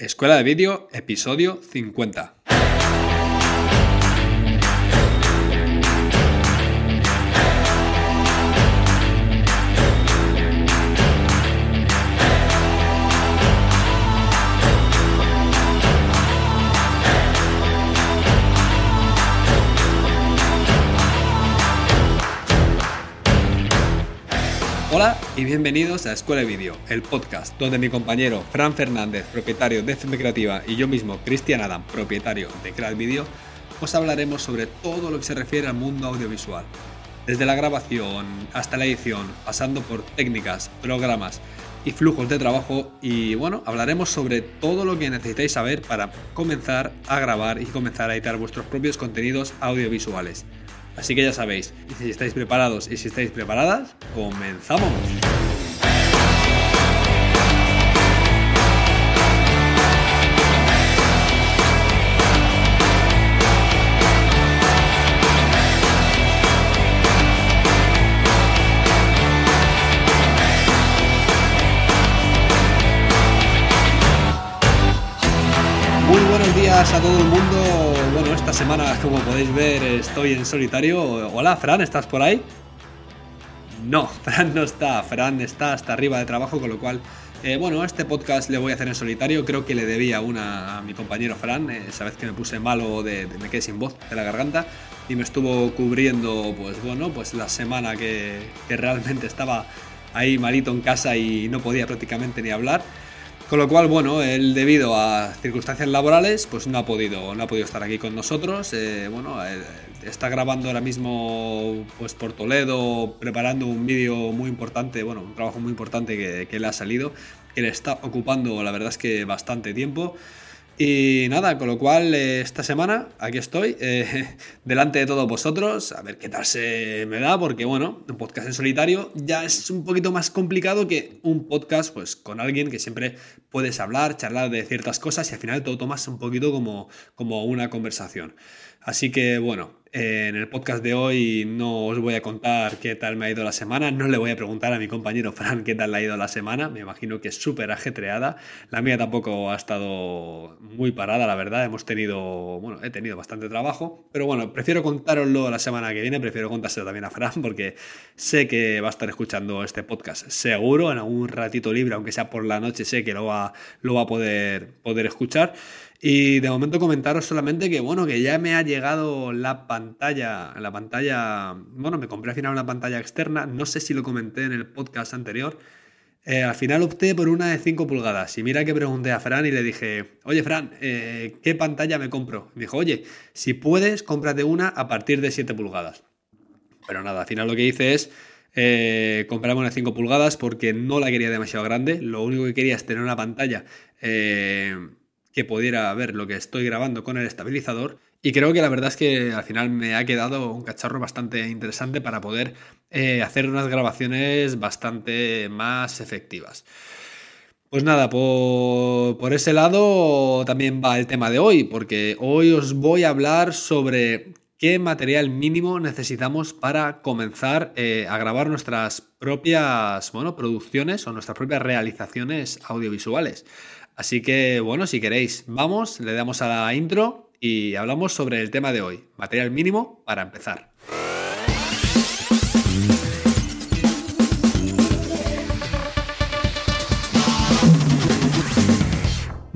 Escuela de Vídeo, episodio 50. Hola y bienvenidos a Escuela de Vídeo, el podcast donde mi compañero Fran Fernández, propietario de FM Creativa, y yo mismo, Cristian Adam, propietario de Creat Video, os hablaremos sobre todo lo que se refiere al mundo audiovisual. Desde la grabación hasta la edición, pasando por técnicas, programas y flujos de trabajo y bueno, hablaremos sobre todo lo que necesitáis saber para comenzar a grabar y comenzar a editar vuestros propios contenidos audiovisuales. Así que ya sabéis, si estáis preparados y si estáis preparadas, comenzamos. Muy buenos días a todo el mundo. Esta semana, como podéis ver, estoy en solitario. Hola, Fran, ¿estás por ahí? No, Fran no está. Fran está hasta arriba de trabajo, con lo cual, eh, bueno, este podcast le voy a hacer en solitario. Creo que le debía una a mi compañero Fran, eh, esa vez que me puse malo, de, de- me quedé sin voz de la garganta y me estuvo cubriendo, pues bueno, pues la semana que, que realmente estaba ahí malito en casa y no podía prácticamente ni hablar. Con lo cual, bueno, él debido a circunstancias laborales, pues no ha podido, no ha podido estar aquí con nosotros. Eh, bueno, eh, está grabando ahora mismo pues por Toledo, preparando un vídeo muy importante, bueno, un trabajo muy importante que, que le ha salido, que le está ocupando, la verdad es que bastante tiempo. Y nada, con lo cual eh, esta semana aquí estoy, eh, delante de todos vosotros, a ver qué tal se me da, porque bueno, un podcast en solitario ya es un poquito más complicado que un podcast pues con alguien que siempre puedes hablar, charlar de ciertas cosas y al final todo tomas un poquito como, como una conversación. Así que bueno, en el podcast de hoy no os voy a contar qué tal me ha ido la semana, no le voy a preguntar a mi compañero Fran qué tal le ha ido la semana, me imagino que es súper ajetreada, la mía tampoco ha estado muy parada, la verdad, hemos tenido, bueno, he tenido bastante trabajo, pero bueno, prefiero contároslo la semana que viene, prefiero contárselo también a Fran porque sé que va a estar escuchando este podcast, seguro, en algún ratito libre, aunque sea por la noche, sé que lo va, lo va a poder, poder escuchar. Y de momento comentaros solamente que bueno, que ya me ha llegado la pantalla, la pantalla, bueno, me compré al final una pantalla externa, no sé si lo comenté en el podcast anterior. Eh, al final opté por una de 5 pulgadas y mira que pregunté a Fran y le dije, oye Fran, eh, ¿qué pantalla me compro? Me dijo, oye, si puedes, cómprate una a partir de 7 pulgadas. Pero nada, al final lo que hice es eh, comprarme una de 5 pulgadas porque no la quería demasiado grande. Lo único que quería es tener una pantalla eh, que pudiera ver lo que estoy grabando con el estabilizador. Y creo que la verdad es que al final me ha quedado un cacharro bastante interesante para poder eh, hacer unas grabaciones bastante más efectivas. Pues nada, por, por ese lado también va el tema de hoy, porque hoy os voy a hablar sobre qué material mínimo necesitamos para comenzar eh, a grabar nuestras propias bueno, producciones o nuestras propias realizaciones audiovisuales. Así que bueno, si queréis, vamos, le damos a la intro y hablamos sobre el tema de hoy, material mínimo para empezar.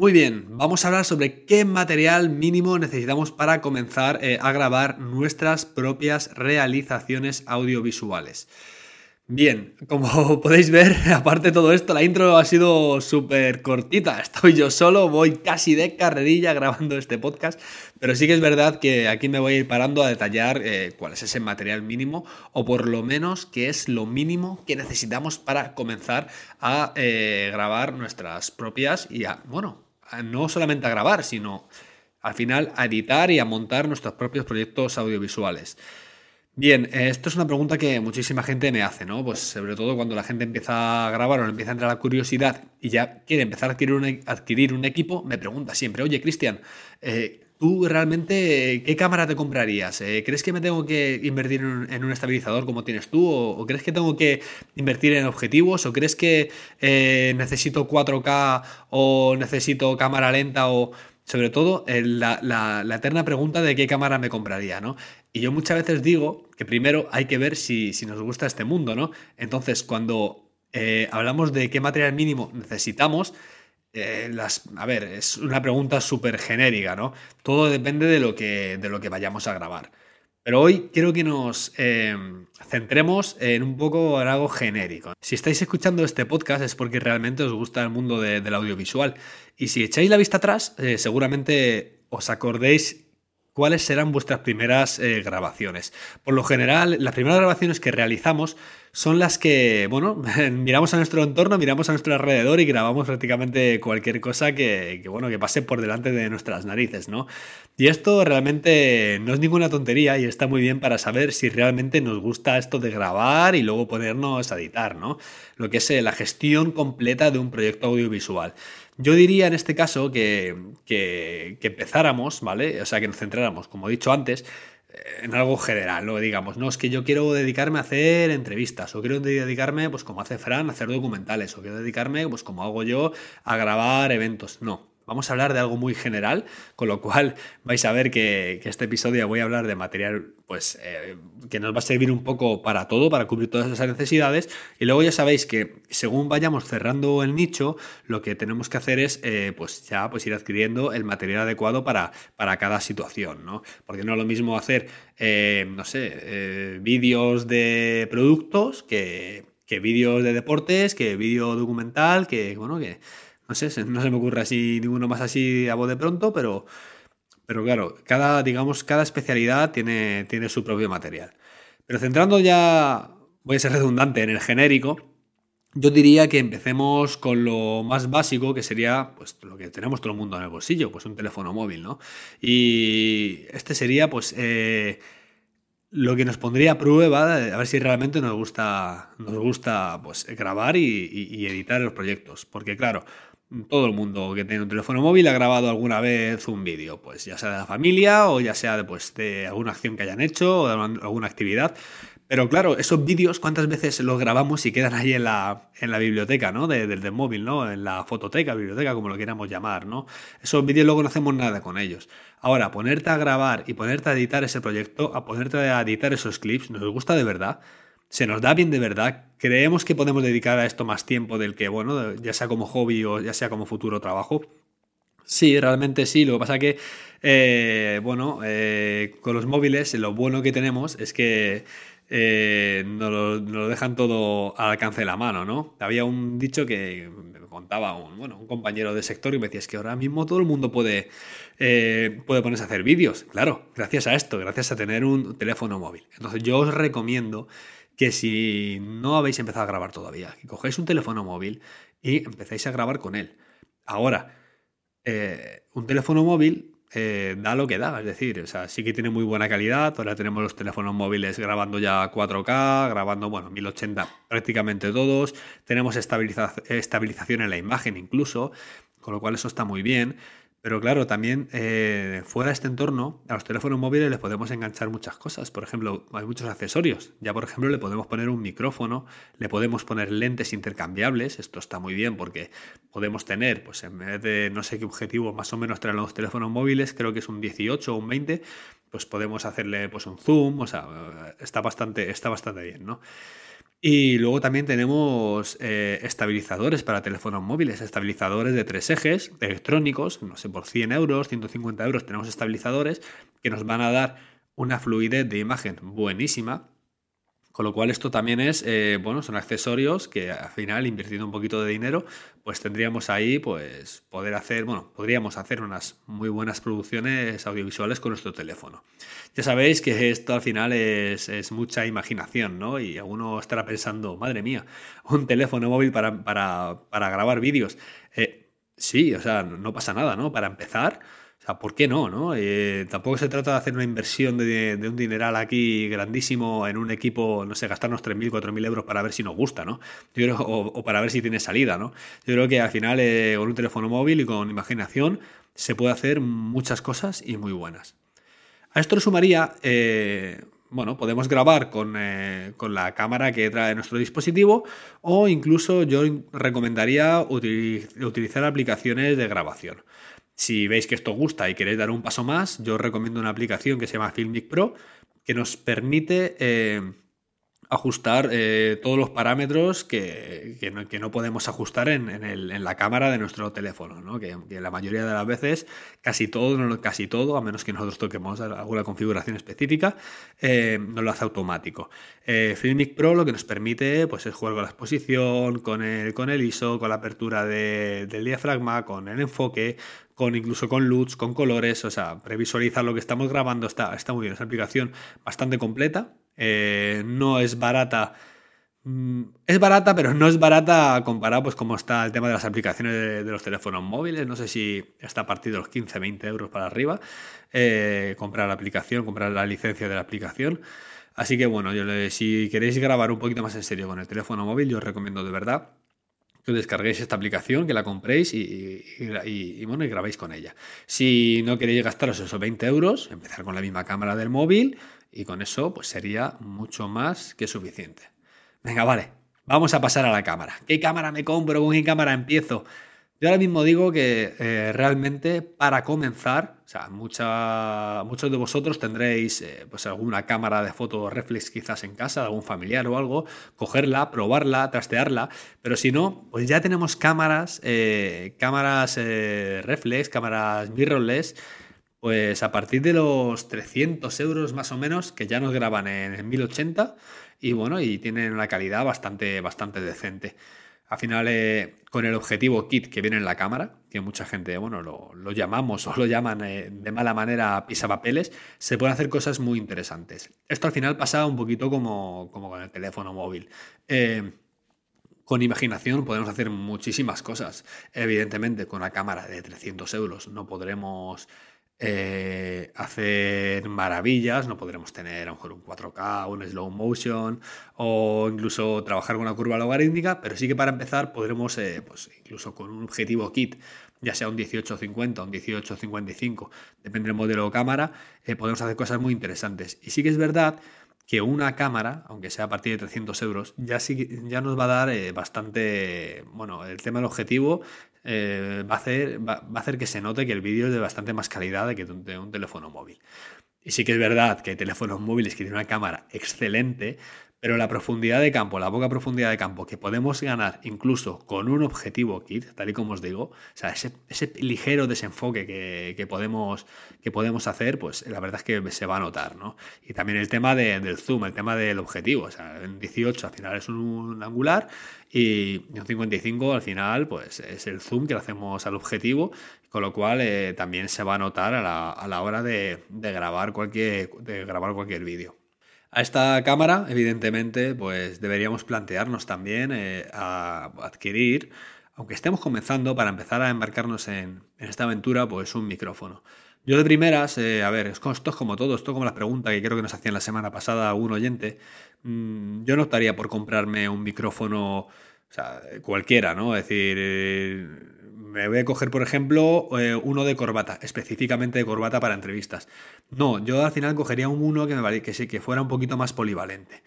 Muy bien, vamos a hablar sobre qué material mínimo necesitamos para comenzar eh, a grabar nuestras propias realizaciones audiovisuales. Bien, como podéis ver, aparte de todo esto, la intro ha sido súper cortita. Estoy yo solo, voy casi de carrerilla grabando este podcast, pero sí que es verdad que aquí me voy a ir parando a detallar eh, cuál es ese material mínimo o por lo menos qué es lo mínimo que necesitamos para comenzar a eh, grabar nuestras propias y a, bueno, no solamente a grabar, sino al final a editar y a montar nuestros propios proyectos audiovisuales. Bien, eh, esto es una pregunta que muchísima gente me hace, ¿no? Pues sobre todo cuando la gente empieza a grabar o empieza a entrar la curiosidad y ya quiere empezar a adquirir un, e- adquirir un equipo, me pregunta siempre, oye, Cristian, eh, ¿Tú realmente qué cámara te comprarías? Eh, ¿Crees que me tengo que invertir en un, estabilizador como tienes tú? ¿O, crees que tengo que invertir en objetivos? ¿O crees que eh, necesito 4K o necesito cámara lenta? O sobre todo la, la, eterna pregunta de qué cámara me compraría, ¿no? Y yo muchas veces digo que primero hay que ver si, nos gusta este mundo, ¿no? Entonces, cuando eh, hablamos de qué material mínimo necesitamos, eh, las, a ver, es una pregunta súper genérica, ¿no? Todo depende de lo, que, de lo que vayamos a grabar. Pero hoy quiero que nos eh, centremos en un poco en algo genérico. Si estáis escuchando este podcast es porque realmente os gusta el mundo del audiovisual. Y si echáis la vista atrás, seguramente os acordéis cuáles serán vuestras primeras grabaciones. Por lo general, las primeras grabaciones que realizamos son las que, bueno, miramos a nuestro entorno, miramos a nuestro alrededor y grabamos prácticamente cualquier cosa que, bueno, que pase por delante de nuestras narices, ¿no? Y esto realmente no es ninguna tontería y está muy bien para saber si realmente nos gusta esto de grabar y luego ponernos a editar, ¿no? Lo que es eh, la gestión completa de un proyecto audiovisual. Yo diría en este caso que, que, empezáramos, ¿vale? O sea, que nos centráramos, como he dicho antes, en algo general, ¿no? Digamos, no, es que yo quiero dedicarme a hacer entrevistas, o quiero dedicarme, pues como hace Fran, a hacer documentales, o quiero dedicarme, pues como hago yo, a grabar eventos. No, Vamos a hablar de algo muy general, con lo cual vais a ver que, este episodio voy a hablar de material pues, eh, que nos va a servir un poco para todo, para cubrir todas esas necesidades. Y luego ya sabéis que según vayamos cerrando el nicho, lo que tenemos que hacer es eh, pues ya pues ir adquiriendo el material adecuado para, para cada situación, ¿no? Porque no es lo mismo hacer, eh, no sé, vídeos de productos que, que vídeos de deportes, que vídeo documental, que, bueno, que no sé, no se me ocurre así ninguno más así a de pronto, pero, pero claro, cada, digamos, cada especialidad tiene, tiene su propio material. Pero centrando ya, voy a ser redundante, en el genérico, yo diría que empecemos con lo más básico, que sería pues lo que tenemos todo el mundo en el bolsillo, pues un teléfono móvil, ¿no? Y este sería pues eh, lo que nos pondría a prueba, a ver si realmente nos gusta, nos gusta pues, grabar y, y editar los proyectos. Porque claro, todo el mundo que tiene un teléfono móvil ha grabado alguna vez un vídeo, pues ya sea de la familia o ya sea de, pues, de alguna acción que hayan hecho o de alguna actividad. Pero claro, esos vídeos, ¿cuántas veces los grabamos y quedan ahí en la, en la biblioteca, ¿no? del móvil, ¿no? En la fototeca, biblioteca, como lo queramos llamar, ¿no? Esos vídeos luego no hacemos nada con ellos. Ahora, ponerte a grabar y ponerte a editar ese proyecto, a ponerte a editar esos clips, ¿nos gusta de verdad? Se nos da bien de verdad, creemos que podemos dedicar a esto más tiempo del que, bueno, ya sea como hobby o ya sea como futuro trabajo. Sí, realmente sí. Lo que pasa que, eh, bueno, eh, con los móviles lo bueno que tenemos es que eh, nos, lo, dejan todo al alcance de la mano, ¿no? Había un dicho que me contaba un, bueno, un compañero de sector y me decía, es que ahora mismo todo el mundo puede, puede ponerse a hacer vídeos. Claro, gracias a esto, gracias a tener un teléfono móvil. Entonces yo os recomiendo que si no habéis empezado a grabar todavía, que cogéis un teléfono móvil y empezáis a grabar con él. Ahora, eh, un teléfono móvil eh, da lo que da, es decir, o sea, sí que tiene muy buena calidad, ahora tenemos los teléfonos móviles grabando ya 4K, grabando, bueno, 1080 prácticamente todos, tenemos estabilización en la imagen incluso, con lo cual eso está muy bien. Pero claro, también eh, fuera de este entorno, a los teléfonos móviles les podemos enganchar muchas cosas. Por ejemplo, hay muchos accesorios. Ya, por ejemplo, le podemos poner un micrófono, le podemos poner lentes intercambiables. Esto está muy bien porque podemos tener, pues en vez de no sé qué objetivo más o menos traen los teléfonos móviles, creo que es un 18 o un 20, pues podemos hacerle pues un zoom. O sea, está bastante, está bastante bien, ¿no? Y luego también tenemos eh, estabilizadores para teléfonos móviles, estabilizadores de tres ejes electrónicos, no sé, por 100 euros, 150 euros tenemos estabilizadores que nos van a dar una fluidez de imagen buenísima con lo cual esto también es, eh, bueno, son accesorios que al final, invirtiendo un poquito de dinero, pues tendríamos ahí, pues poder hacer, bueno, podríamos hacer unas muy buenas producciones audiovisuales con nuestro teléfono. Ya sabéis que esto al final es, mucha imaginación, ¿no? Y alguno estará pensando, madre mía, un teléfono móvil para, para, grabar vídeos. Eh, sí, o sea, no pasa nada, ¿no? Para empezar o sea, ¿por qué no? no? Eh, tampoco se trata de hacer una inversión de, un dineral aquí grandísimo en un equipo, no sé, gastarnos 3.000, 4.000 euros para ver si nos gusta, ¿no? O, para ver si tiene salida, ¿no? Yo creo que al final eh, con un teléfono móvil y con imaginación se puede hacer muchas cosas y muy buenas. A esto le sumaría, eh, bueno, podemos grabar con, con, la cámara que trae nuestro dispositivo o incluso yo recomendaría utilizar aplicaciones de grabación. Si veis que esto gusta y queréis dar un paso más, yo os recomiendo una aplicación que se llama Filmic Pro que nos permite ajustar eh, todos los parámetros que, no, podemos ajustar en, la cámara de nuestro teléfono, ¿no? que, la mayoría de las veces casi todo, casi todo, a menos que nosotros toquemos alguna configuración específica, eh, nos lo hace automático. Eh, Filmic Pro lo que nos permite pues, es jugar con la exposición, con el, con el ISO, con la apertura del diafragma, con el enfoque, con incluso con LUTs, con colores, o sea, previsualizar lo que estamos grabando está, está muy bien. Es una aplicación bastante completa, eh, no es barata. Mm, es barata, pero no es barata comparado pues como está el tema de las aplicaciones de, los teléfonos móviles. No sé si está a partir de los 15, 20 euros para arriba. Eh, comprar la aplicación, comprar la licencia de la aplicación. Así que bueno, yo si queréis grabar un poquito más en serio con el teléfono móvil, yo os recomiendo de verdad que descarguéis esta aplicación, que la compréis y, bueno, y grabéis con ella. Si no queréis gastaros esos 20 euros, empezar con la misma cámara del móvil y con eso pues sería mucho más que suficiente. Venga, vale, vamos a pasar a la cámara. ¿Qué cámara me compro? ¿Con qué cámara empiezo? Yo ahora mismo digo que eh, realmente para comenzar, o sea, muchos de vosotros tendréis eh, pues alguna cámara de foto reflex quizás en casa, algún familiar o algo, cogerla, probarla, trastearla, pero si no, pues ya tenemos cámaras, eh, cámaras reflex, cámaras mirrorless, pues a partir de los 300 euros más o menos, que ya nos graban en, 1080 y bueno, y tienen una calidad bastante, bastante decente. Al final, eh, con el objetivo kit que viene en la cámara, que mucha gente, bueno, lo, llamamos o lo llaman eh, de mala manera pisapapeles, se pueden hacer cosas muy interesantes. Esto al final pasa un poquito como, con el teléfono móvil. Eh, con imaginación podemos hacer muchísimas cosas. Evidentemente, con una cámara de 300 euros no podremos eh, hacer maravillas, no podremos tener a lo mejor un 4K, un slow motion o incluso trabajar con una curva logarítmica, pero sí que para empezar podremos, eh, pues incluso con un objetivo kit, ya sea un 1850 o un 1855, depende del modelo de cámara, eh, podemos hacer cosas muy interesantes. Y sí que es verdad que una cámara, aunque sea a partir de 300 euros, ya, sí, ya nos va a dar bastante, bueno, el tema del objetivo eh, va, a hacer, va, a hacer que se note que el vídeo es de bastante más calidad que de un teléfono móvil. Y sí que es verdad que hay teléfonos móviles que tienen una cámara excelente, pero la profundidad de campo, la poca profundidad de campo que podemos ganar incluso con un objetivo kit, tal y como os digo, o sea, ese, ligero desenfoque que, podemos, que podemos hacer, pues la verdad es que se va a notar, ¿no? Y también el tema del zoom, el tema del objetivo, o sea, en 18 al final es un, angular y en 55 al final pues es el zoom que le hacemos al objetivo, con lo cual eh, también se va a notar a la, hora de, grabar cualquier, de grabar cualquier vídeo. A esta cámara, evidentemente, pues deberíamos plantearnos también eh, a adquirir, aunque estemos comenzando, para empezar a embarcarnos en, esta aventura, pues un micrófono. Yo de primeras, eh, a ver, esto es como todo, esto como la pregunta que creo que nos hacían la semana pasada un oyente, mm, yo no optaría por comprarme un micrófono, cualquiera, ¿no? Es decir, eh, me voy a coger, por ejemplo, eh, uno de corbata, específicamente de corbata para entrevistas. No, yo al final cogería un uno que me que, que fuera un poquito más polivalente.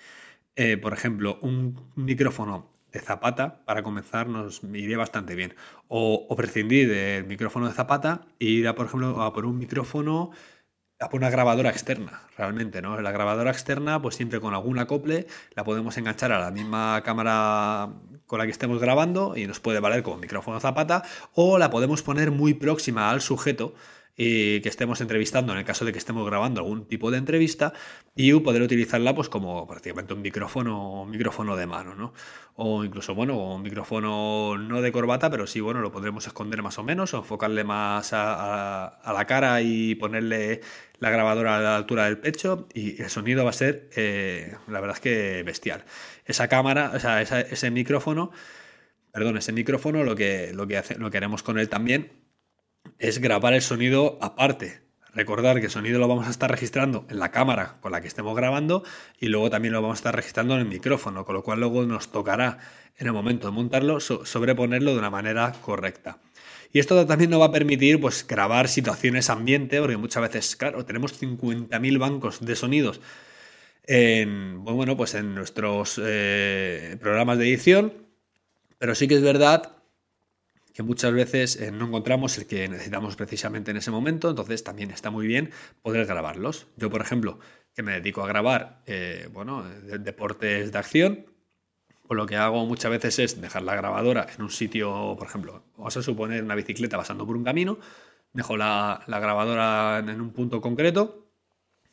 Eh, por ejemplo, un micrófono de zapata, para comenzar, nos iría bastante bien. O, prescindir del micrófono de zapata e ir, a, por ejemplo, a por un micrófono a por una grabadora externa, realmente, ¿no? La grabadora externa, pues siempre con algún acople, la podemos enganchar a la misma cámara con la que estemos grabando y nos puede valer como micrófono zapata o la podemos poner muy próxima al sujeto y que estemos entrevistando en el caso de que estemos grabando algún tipo de entrevista y poder utilizarla pues como prácticamente un micrófono un micrófono de mano ¿no? o incluso bueno un micrófono no de corbata pero sí bueno lo podremos esconder más o menos o enfocarle más a, la cara y ponerle la grabadora a la altura del pecho y el sonido va a ser eh, la verdad es que bestial esa cámara o sea ese micrófono perdón ese micrófono lo que lo que haremos con él también es grabar el sonido aparte. Recordar que el sonido lo vamos a estar registrando en la cámara con la que estemos grabando y luego también lo vamos a estar registrando en el micrófono, con lo cual luego nos tocará en el momento de montarlo sobreponerlo de una manera correcta. Y esto también nos va a permitir pues, grabar situaciones ambiente, porque muchas veces, claro, tenemos 50.000 bancos de sonidos en, bueno, pues en nuestros eh, programas de edición, pero sí que es verdad que muchas veces eh, no encontramos el que necesitamos precisamente en ese momento, entonces también está muy bien poder grabarlos. Yo, por ejemplo, que me dedico a grabar eh, bueno, deportes de acción, pues lo que hago muchas veces es dejar la grabadora en un sitio, por ejemplo, vamos a suponer una bicicleta pasando por un camino, dejo la grabadora en un punto concreto,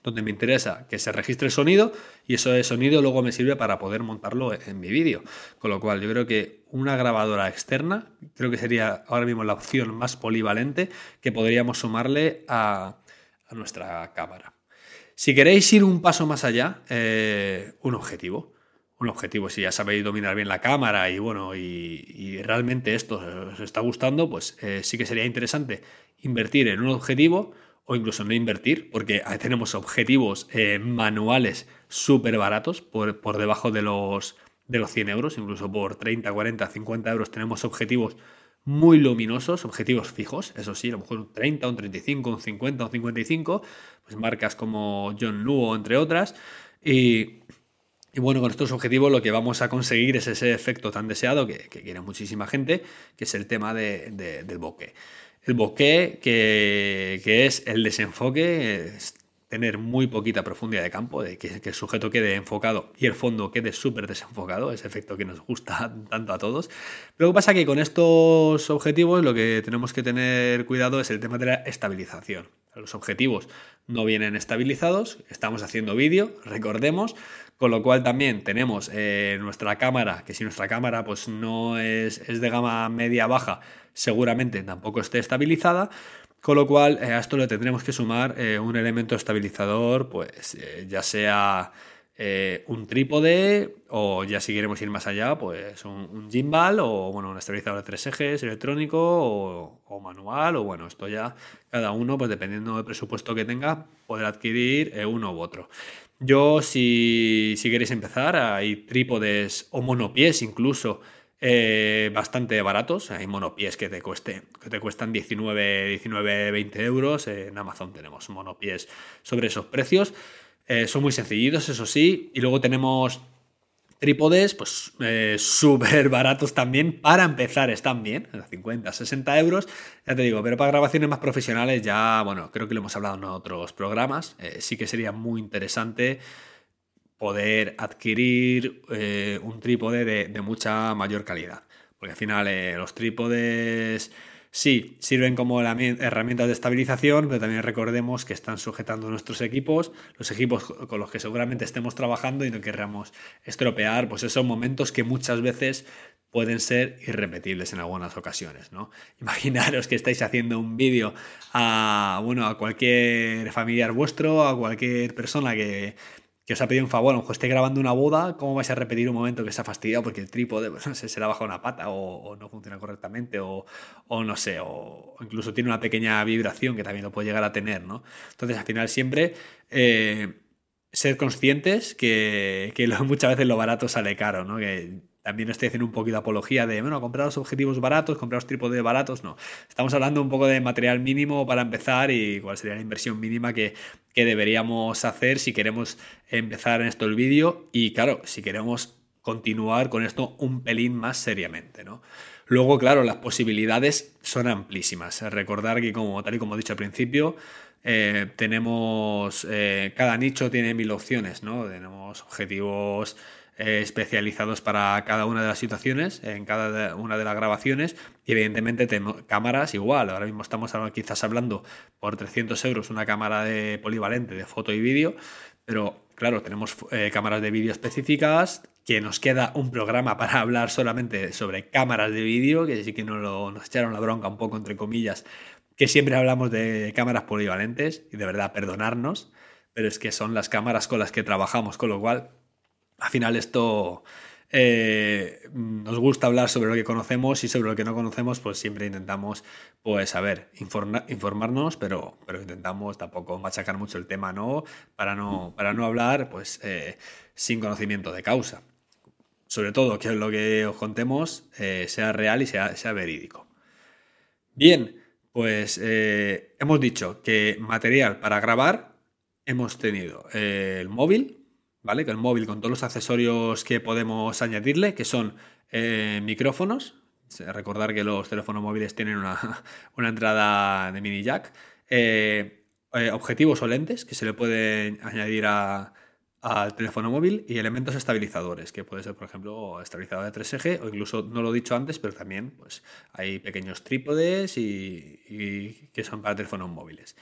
donde me interesa que se registre el sonido y eso de sonido luego me sirve para poder montarlo en mi vídeo. Con lo cual yo creo que una grabadora externa creo que sería ahora mismo la opción más polivalente que podríamos sumarle a, nuestra cámara. Si queréis ir un paso más allá, eh, un objetivo. Un objetivo, si ya sabéis dominar bien la cámara y bueno, y, realmente esto os está gustando, pues eh, sí que sería interesante invertir en un objetivo o incluso no invertir, porque tenemos objetivos eh, manuales súper baratos por, por, debajo de los, de los 100 euros, incluso por 30, 40, 50 euros tenemos objetivos muy luminosos, objetivos fijos, eso sí, a lo mejor un 30, un 35, un 50, un 55, pues marcas como John Luo, entre otras, y, y bueno, con estos objetivos lo que vamos a conseguir es ese efecto tan deseado que, quiere muchísima gente, que es el tema de, del bokeh el bokeh, que, es el desenfoque, tener muy poquita profundidad de campo, de que, el sujeto quede enfocado y el fondo quede súper desenfocado, ese efecto que nos gusta tanto a todos. Pero lo que pasa es que con estos objetivos lo que tenemos que tener cuidado es el tema de la estabilización. Los objetivos no vienen estabilizados, estamos haciendo vídeo, recordemos, con lo cual también tenemos eh, nuestra cámara, que si nuestra cámara pues no es, es de gama media-baja, seguramente tampoco esté estabilizada. Con lo cual eh, a esto le tendremos que sumar eh, un elemento estabilizador, pues ya sea un trípode o ya si queremos ir más allá, pues un, gimbal o bueno, un estabilizador de tres ejes electrónico o, o, manual o bueno, esto ya cada uno, pues dependiendo del presupuesto que tenga, podrá adquirir uno u otro. Yo, si, queréis empezar, hay trípodes o monopies incluso eh, bastante baratos. Hay monopies que te, cueste, que te cuestan 19, 19, 20 euros. En Amazon tenemos monopies sobre esos precios. Eh, son muy sencillitos, eso sí. Y luego tenemos Trípodes, pues eh, súper baratos también. Para empezar, están bien, 50, 60 euros. Ya te digo, pero para grabaciones más profesionales, ya, bueno, creo que lo hemos hablado en otros programas. Eh, sí que sería muy interesante poder adquirir eh, un trípode de, mucha mayor calidad. Porque al final, los trípodes Sí, sirven como herramientas de estabilización, pero también recordemos que están sujetando nuestros equipos, los equipos con los que seguramente estemos trabajando y no querramos estropear, pues esos momentos que muchas veces pueden ser irrepetibles en algunas ocasiones, ¿no? Imaginaros que estáis haciendo un vídeo a, bueno, a cualquier familiar vuestro, a cualquier persona que que os ha pedido un favor, a lo mejor esté grabando una boda, ¿cómo vais a repetir un momento que se ha fastidiado porque el trípode pues, se, le ha bajado una pata o, no funciona correctamente o, no sé, o, incluso tiene una pequeña vibración que también lo puede llegar a tener, ¿no? Entonces, al final siempre eh, ser conscientes que, muchas veces lo barato sale caro, ¿no? También estoy haciendo un poquito de apología de, bueno, comprar los objetivos baratos, comprar los trípodes baratos, no. Estamos hablando un poco de material mínimo para empezar y cuál sería la inversión mínima que, deberíamos hacer si queremos empezar en esto el vídeo y, claro, si queremos continuar con esto un pelín más seriamente, ¿no? Luego, claro, las posibilidades son amplísimas. Recordar que, como, tal y como he dicho al principio, eh, tenemos, eh, cada nicho tiene mil opciones, ¿no? Tenemos objetivos eh, especializados para cada una de las situaciones, en cada una de las grabaciones, y evidentemente tenemos cámaras igual. Ahora mismo estamos quizás hablando por 300 euros una cámara de polivalente de foto y vídeo, pero claro, tenemos eh, cámaras de vídeo específicas, que nos queda un programa para hablar solamente sobre cámaras de vídeo, que sí que nos, echaron la bronca un poco entre comillas, que siempre hablamos de cámaras polivalentes, y de verdad perdonarnos, pero es que son las cámaras con las que trabajamos, con lo cual al final esto eh, nos gusta hablar sobre lo que conocemos y sobre lo que no conocemos, pues siempre intentamos, pues, a ver, informarnos, pero, pero intentamos tampoco machacar mucho el tema, ¿no? Para no, para no hablar, pues, eh, sin conocimiento de causa. Sobre todo que lo que os contemos eh, sea real y sea, sea verídico. Bien, pues hemos dicho que material para grabar hemos tenido el móvil, ¿vale? Que el móvil con todos los accesorios que podemos añadirle, que son eh, micrófonos. Recordar que los teléfonos móviles tienen una, entrada de mini jack. objetivos o lentes que se le pueden añadir a, al teléfono móvil y elementos estabilizadores, que puede ser, por ejemplo, estabilizador de 3 eje o incluso, no lo he dicho antes, pero también pues, hay pequeños trípodes y, que son para teléfonos móviles.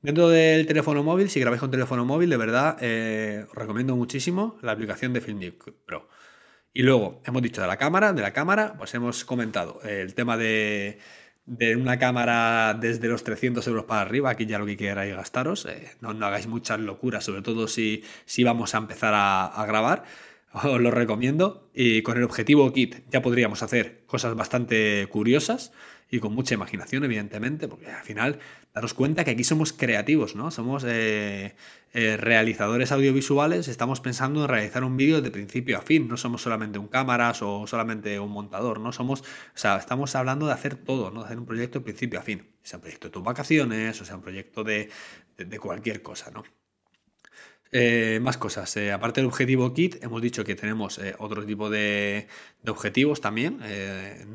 Dentro del teléfono móvil, si grabáis con teléfono móvil, de verdad eh, os recomiendo muchísimo la aplicación de Filmic Pro. Y luego, hemos dicho de la cámara, de la cámara, pues hemos comentado el tema de de una cámara desde los 300 euros para arriba, aquí ya lo que queráis gastaros, eh, no, hagáis muchas locuras, sobre todo si, si vamos a empezar a, a, grabar, os lo recomiendo. Y con el objetivo kit ya podríamos hacer cosas bastante curiosas y con mucha imaginación, evidentemente, porque al final daros cuenta que aquí somos creativos, ¿no? Somos eh, eh, realizadores audiovisuales, estamos pensando en realizar un vídeo de principio a fin, no somos solamente un cámaras o solamente un montador, ¿no? Somos, o sea, estamos hablando de hacer todo, ¿no? De hacer un proyecto de principio a fin, sea un proyecto de tus vacaciones, o sea un proyecto de, de cualquier cosa, ¿no? Eh, más cosas. Eh, aparte del objetivo kit, hemos dicho que tenemos eh, otro tipo de, objetivos también,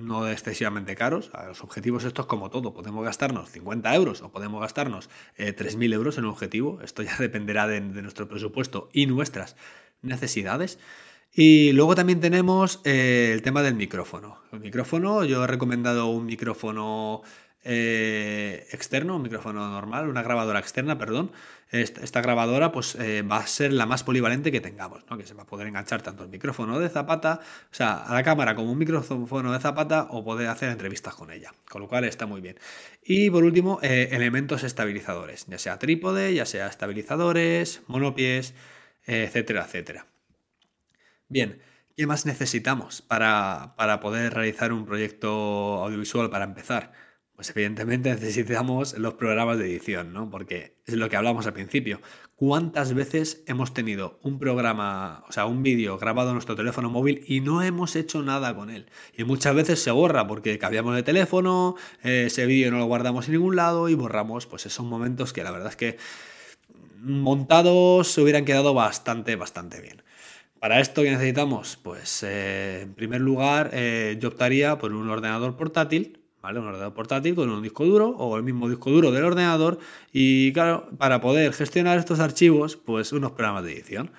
no excesivamente caros. los objetivos estos como todo, podemos gastarnos 50 euros o podemos gastarnos 3.000 euros en un objetivo. Esto ya dependerá de, nuestro presupuesto y nuestras necesidades. Y luego también tenemos el tema del micrófono. El micrófono, yo he recomendado un micrófono eh, externo, un micrófono normal, una grabadora externa, perdón. Esta, grabadora pues eh, va a ser la más polivalente que tengamos, ¿no? que se va a poder enganchar tanto el micrófono de zapata, o sea, a la cámara como un micrófono de zapata o poder hacer entrevistas con ella, con lo cual está muy bien. Y por último, eh, elementos estabilizadores, ya sea trípode, ya sea estabilizadores, monopies, etcétera, etcétera. Bien, ¿qué más necesitamos para, para poder realizar un proyecto audiovisual para empezar? Pues evidentemente necesitamos los programas de edición, ¿no? Porque es lo que hablamos al principio. ¿Cuántas veces hemos tenido un programa, o sea, un vídeo grabado en nuestro teléfono móvil y no hemos hecho nada con él? Y muchas veces se borra porque cambiamos de teléfono, eh, ese vídeo no lo guardamos en ningún lado y borramos pues esos momentos que la verdad es que montados se hubieran quedado bastante, bastante bien. Para esto, ¿qué necesitamos? Pues eh, en primer lugar, eh, yo optaría por un ordenador portátil ¿vale? Un ordenador portátil con un disco duro o el mismo disco duro del ordenador y claro, para poder gestionar estos archivos, pues unos programas de edición.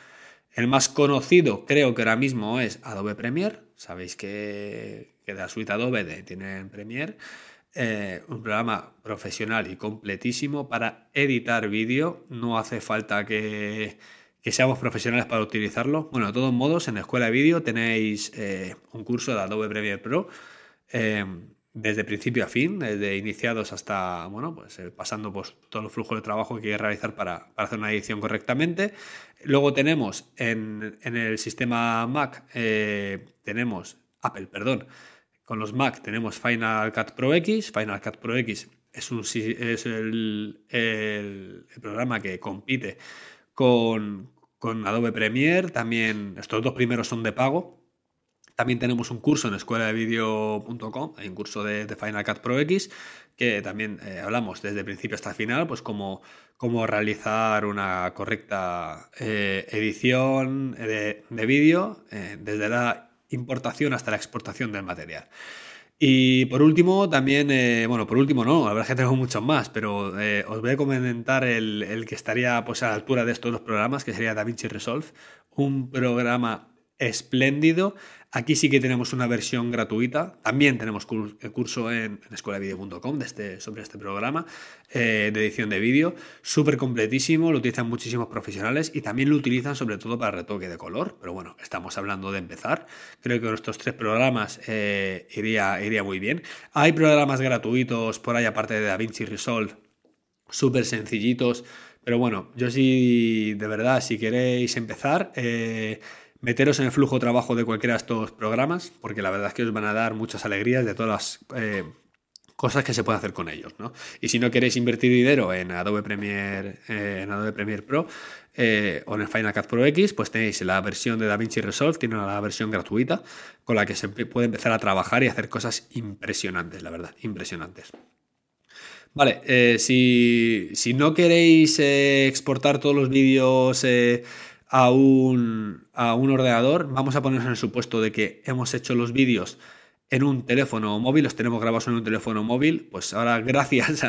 El más conocido creo que ahora mismo es Adobe Premiere. Sabéis que, que de la suite Adobe tienen Premiere. Eh, un programa profesional y completísimo para editar vídeo. No hace falta que, que, seamos profesionales para utilizarlo. Bueno, de todos modos, en la escuela de vídeo tenéis eh, un curso de Adobe Premiere Pro. Eh, desde principio a fin, desde iniciados hasta, bueno, pues eh, pasando pues, todo el flujo de trabajo que hay que realizar para, hacer una edición correctamente. Luego tenemos en, el sistema Mac, eh, tenemos Apple, perdón, con los Mac tenemos Final Cut Pro X. Final Cut Pro X es, un, es el, el, programa que compite con, con Adobe Premiere. También estos dos primeros son de pago, también tenemos un curso en escuela de hay un curso de, Final Cut Pro X, que también eh, hablamos desde el principio hasta el final, pues cómo, cómo realizar una correcta eh, edición de, vídeo, eh, desde la importación hasta la exportación del material. Y por último, también, bueno, por último no, la verdad es que tengo muchos más, pero os voy a comentar el, el, que estaría pues, a la altura de estos dos programas, que sería DaVinci Resolve, un programa espléndido. Aquí sí que tenemos una versión gratuita. También tenemos el curso en, en escuelavideo.com este, sobre este programa eh, de edición de vídeo. Súper completísimo, lo utilizan muchísimos profesionales y también lo utilizan sobre todo para retoque de color. Pero bueno, estamos hablando de empezar. Creo que con estos tres programas eh, iría, iría muy bien. Hay programas gratuitos por ahí aparte de DaVinci Resolve, súper sencillitos. Pero bueno, yo sí, de verdad, si queréis empezar... Eh, meteros en el flujo de trabajo de cualquiera de estos programas, porque la verdad es que os van a dar muchas alegrías de todas las eh, cosas que se pueden hacer con ellos. ¿no? Y si no queréis invertir dinero en Adobe Premiere, eh, en Adobe Premiere Pro eh, o en Final Cut Pro X, pues tenéis la versión de DaVinci Resolve, tiene la versión gratuita, con la que se puede empezar a trabajar y hacer cosas impresionantes, la verdad, impresionantes. Vale, eh, si, no queréis exportar todos los vídeos a, un, a un ordenador, vamos a ponernos en el supuesto de que hemos hecho los vídeos en un teléfono móvil, los tenemos grabados en un teléfono móvil, pues ahora gracias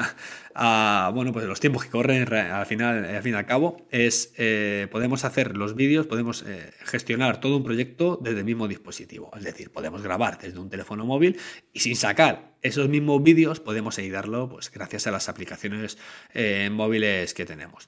a, bueno, pues los tiempos que corren al final, al fin y al cabo, es eh, podemos hacer los vídeos, podemos eh, gestionar todo un proyecto desde el mismo dispositivo. Es decir, podemos grabar desde un teléfono móvil y sin sacar esos mismos vídeos podemos editarlo pues gracias a las aplicaciones eh, móviles que tenemos.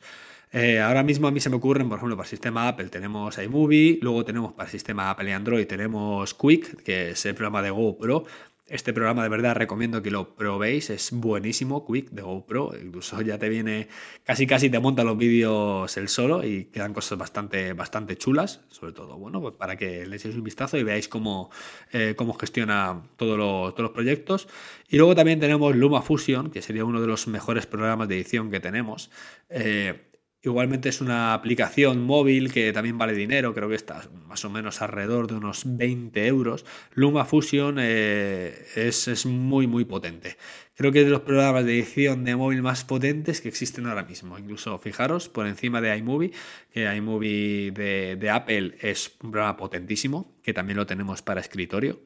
Eh, ahora mismo a mí se me ocurren, por ejemplo, para el sistema Apple tenemos iMovie, luego tenemos para el sistema Apple y Android tenemos Quick, que es el programa de GoPro. Este programa de verdad recomiendo que lo probéis, es buenísimo, Quick de GoPro, incluso ya te viene, casi casi te monta los vídeos el solo y quedan cosas bastante, bastante chulas, sobre todo, bueno, pues para que le echéis un vistazo y veáis cómo, eh, cómo gestiona todos los proyectos. Y luego también tenemos LumaFusion, que sería uno de los mejores programas de edición que tenemos. Eh, Igualmente es una aplicación móvil que también vale dinero, creo que está más o menos alrededor de unos 20 euros. LumaFusion eh, es, muy muy potente. Creo que es de los programas de edición de móvil más potentes que existen ahora mismo. Incluso fijaros por encima de iMovie, que iMovie de, Apple es un programa potentísimo, que también lo tenemos para escritorio.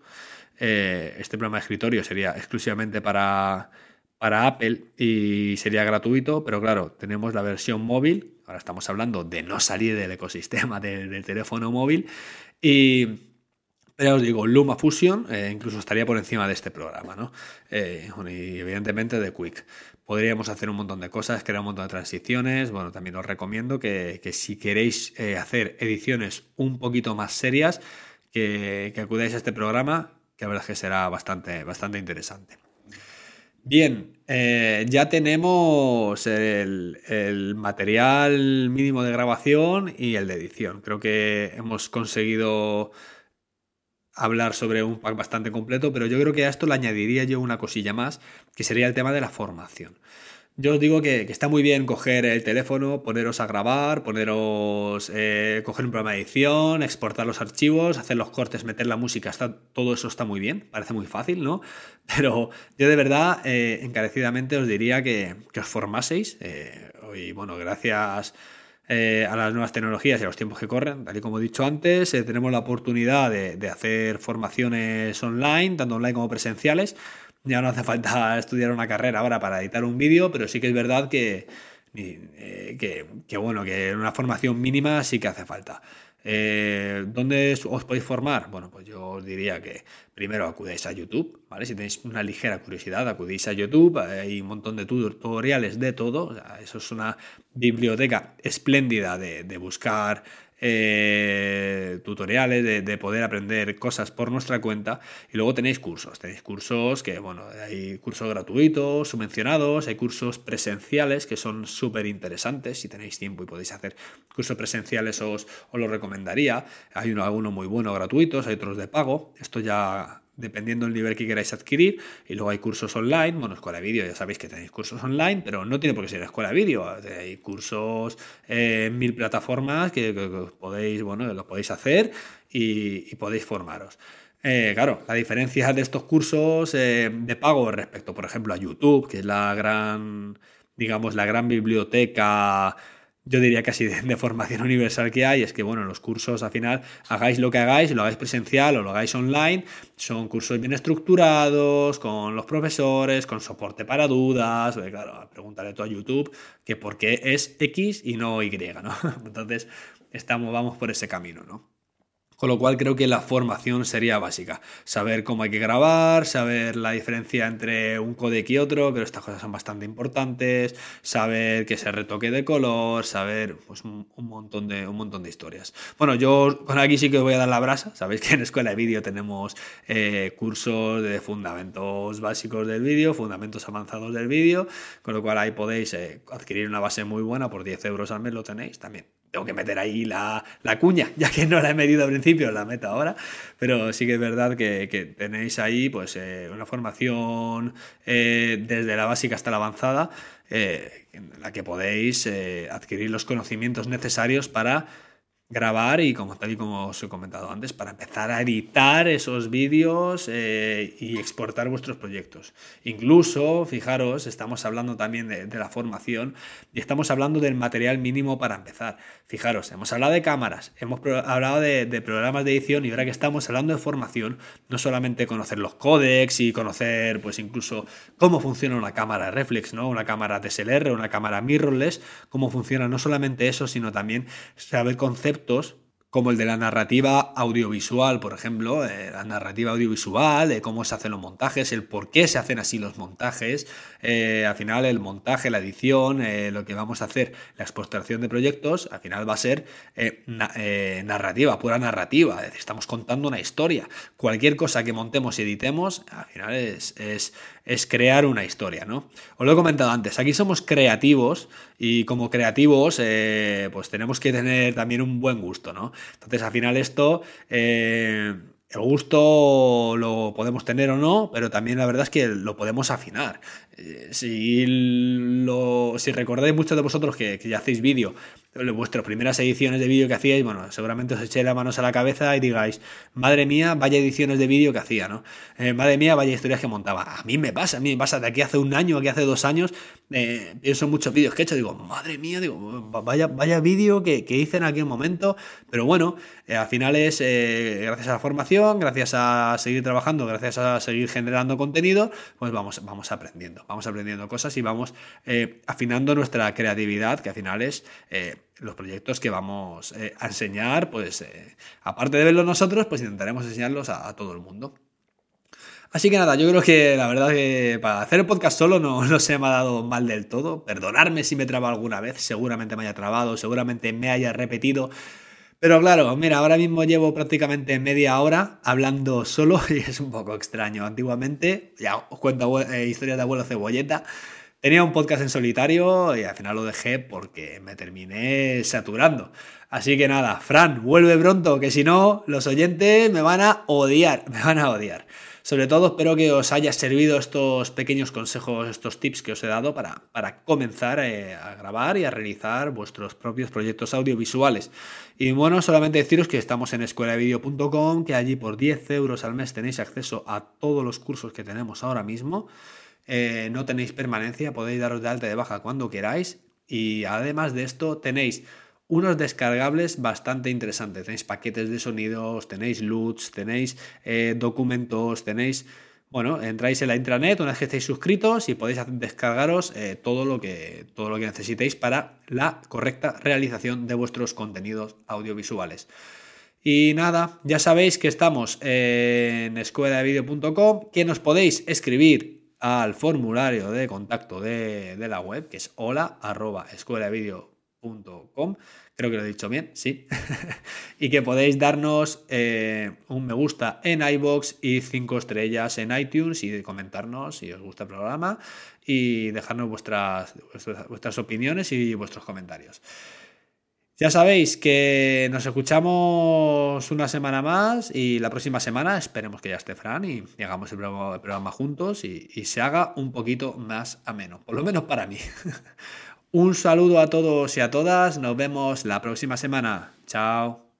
Eh, este programa de escritorio sería exclusivamente para para Apple y sería gratuito, pero claro, tenemos la versión móvil, ahora estamos hablando de no salir del ecosistema del, teléfono móvil y... Pero os digo, Luma Fusion eh, incluso estaría por encima de este programa, ¿no? Eh, y evidentemente de Quick. Podríamos hacer un montón de cosas, crear un montón de transiciones. Bueno, también os recomiendo que, si queréis eh, hacer ediciones un poquito más serias, que, que, acudáis a este programa, que la verdad es que será bastante, bastante interesante. Bien, eh, ya tenemos el, material mínimo de grabación y el de edición. Creo que hemos conseguido hablar sobre un pack bastante completo, pero yo creo que a esto le añadiría yo una cosilla más, que sería el tema de la formación. Yo os digo que, está muy bien coger el teléfono, poneros a grabar, poneros, eh, coger un programa de edición, exportar los archivos, hacer los cortes, meter la música, está, todo eso está muy bien, parece muy fácil, ¿no? Pero yo de verdad, eh, encarecidamente os diría que, os formaseis. Eh, y bueno, gracias a las nuevas tecnologías y a los tiempos que corren, tal y como he dicho antes, tenemos la oportunidad de, de hacer formaciones online, tanto online como presenciales ya no hace falta estudiar una carrera ahora para editar un vídeo, pero sí que es verdad que, eh, que, bueno, que una formación mínima sí que hace falta. Eh, ¿Dónde os podéis formar? Bueno, pues yo os diría que primero acudéis a YouTube, ¿vale? Si tenéis una ligera curiosidad, acudéis a YouTube, hay un montón de tutoriales de todo, eso es una biblioteca espléndida de, de buscar eh, tutoriales, de, poder aprender cosas por nuestra cuenta. Y luego tenéis cursos. Tenéis cursos que, bueno, hay cursos gratuitos, subvencionados, hay cursos presenciales que son súper interesantes. Si tenéis tiempo y podéis hacer cursos presenciales, os, os lo recomendaría. Hay uno, algunos muy buenos gratuitos, hay otros de pago. Esto ya dependiendo del nivel que queráis adquirir. Y luego hay cursos online, bueno, escuela de vídeo, ya sabéis que tenéis cursos online, pero no tiene por qué ser escuela de vídeo. Hay cursos en mil plataformas que, podéis, bueno, los podéis hacer y, podéis formaros. Eh, claro, la diferencia de estos cursos eh, de pago respecto, por ejemplo, a YouTube, que es la gran, digamos, la gran biblioteca yo diría casi de, formación universal que hay, es que bueno, los cursos al final hagáis lo que hagáis, lo hagáis presencial o lo hagáis online, son cursos bien estructurados, con los profesores, con soporte para dudas, claro, pregúntale tú a YouTube que por qué es X y no Y, ¿no? Entonces, estamos, vamos por ese camino, ¿no? Con lo cual creo que la formación sería básica. Saber cómo hay que grabar, saber la diferencia entre un codec y otro, pero estas cosas son bastante importantes, saber que se retoque de color, saber pues, un, montón de, un montón de historias. Bueno, yo con aquí sí que os voy a dar la brasa. Sabéis que en Escuela de Vídeo tenemos eh, cursos de fundamentos básicos del vídeo, fundamentos avanzados del vídeo, con lo cual ahí podéis eh, adquirir una base muy buena por 10 euros al mes, lo tenéis también tengo que meter ahí la, cuña, ya que no la he medido al principio, la meto ahora, pero sí que es verdad que, tenéis ahí pues eh, una formación eh, desde la básica hasta la avanzada, eh, en la que podéis adquirir los conocimientos necesarios para grabar y como tal y como os he comentado antes, para empezar a editar esos vídeos eh, y exportar vuestros proyectos. Incluso, fijaros, estamos hablando también de, la formación y estamos hablando del material mínimo para empezar. Fijaros, hemos hablado de cámaras, hemos hablado de, programas de edición y ahora que estamos hablando de formación, no solamente conocer los códecs y conocer pues incluso cómo funciona una cámara reflex, ¿no? Una cámara DSLR, una cámara mirrorless, cómo funciona no solamente eso, sino también saber conceptos abiertos como el de la narrativa audiovisual, por ejemplo, eh, la narrativa audiovisual, de cómo se hacen los montajes, el por qué se hacen así los montajes, eh, al final el montaje, la edición, eh, lo que vamos a hacer, la exportación de proyectos, al final va a ser narrativa, pura narrativa, estamos contando una historia. Cualquier cosa que montemos y editemos, al final es, es, es crear una historia, ¿no? Os lo he comentado antes, aquí somos creativos y como creativos pues tenemos que tener también un buen gusto, ¿no? Entonces, al final esto, eh, el gusto lo podemos tener o no, pero también la verdad es que lo podemos afinar. Eh, si, lo, si recordáis muchos de vosotros que, que ya hacéis vídeo vuestras primeras ediciones de vídeo que hacíais, bueno, seguramente os echéis las manos a la cabeza y digáis, madre mía, vaya ediciones de vídeo que hacía, ¿no? Eh, madre mía, vaya historias que montaba. A mí me pasa, a mí me pasa de aquí hace un año, aquí hace dos años, eh, pienso en muchos vídeos que he hecho, digo, madre mía, digo, vaya, vaya vídeo que, hice en aquel momento, pero bueno, eh, al final es gracias a la formación, gracias a seguir trabajando, gracias a seguir generando contenido, pues vamos, vamos aprendiendo, vamos aprendiendo cosas y vamos afinando nuestra creatividad, que al final es los proyectos que vamos eh, a enseñar, pues eh, aparte de verlos nosotros, pues intentaremos enseñarlos a, todo el mundo. Así que nada, yo creo que la verdad que para hacer el podcast solo no, no se me ha dado mal del todo. Perdonarme si me traba alguna vez, seguramente me haya trabado, seguramente me haya repetido. Pero claro, mira, ahora mismo llevo prácticamente media hora hablando solo y es un poco extraño. Antiguamente, ya os cuento eh, historias de abuelo cebolleta, Tenía un podcast en solitario y al final lo dejé porque me terminé saturando. Así que nada, Fran, vuelve pronto, que si no, los oyentes me van a odiar, me van a odiar. Sobre todo espero que os haya servido estos pequeños consejos, estos tips que os he dado para, para comenzar eh, a grabar y a realizar vuestros propios proyectos audiovisuales. Y bueno, solamente deciros que estamos en escuelavideo.com, que allí por 10 euros al mes tenéis acceso a todos los cursos que tenemos ahora mismo. Eh, no tenéis permanencia, podéis daros de alta y de baja cuando queráis. Y además de esto, tenéis unos descargables bastante interesantes. Tenéis paquetes de sonidos, tenéis LUTs, tenéis eh, documentos, tenéis. Bueno, entráis en la intranet una vez que estéis suscritos y podéis descargaros eh, todo, lo que, todo lo que necesitéis para la correcta realización de vuestros contenidos audiovisuales. Y nada, ya sabéis que estamos en escueladevideo.com, que nos podéis escribir al formulario de contacto de, la web, que es hola arroba escuelavideo.com. Creo que lo he dicho bien, sí. y que podéis darnos eh, un me gusta en iBox y cinco estrellas en iTunes y comentarnos si os gusta el programa y dejarnos vuestras, vuestras opiniones y vuestros comentarios. Ya sabéis que nos escuchamos una semana más y la próxima semana esperemos que ya esté Fran y, hagamos el programa, juntos y, y, se haga un poquito más ameno, por lo menos para mí. un saludo a todos y a todas, nos vemos la próxima semana. Chao.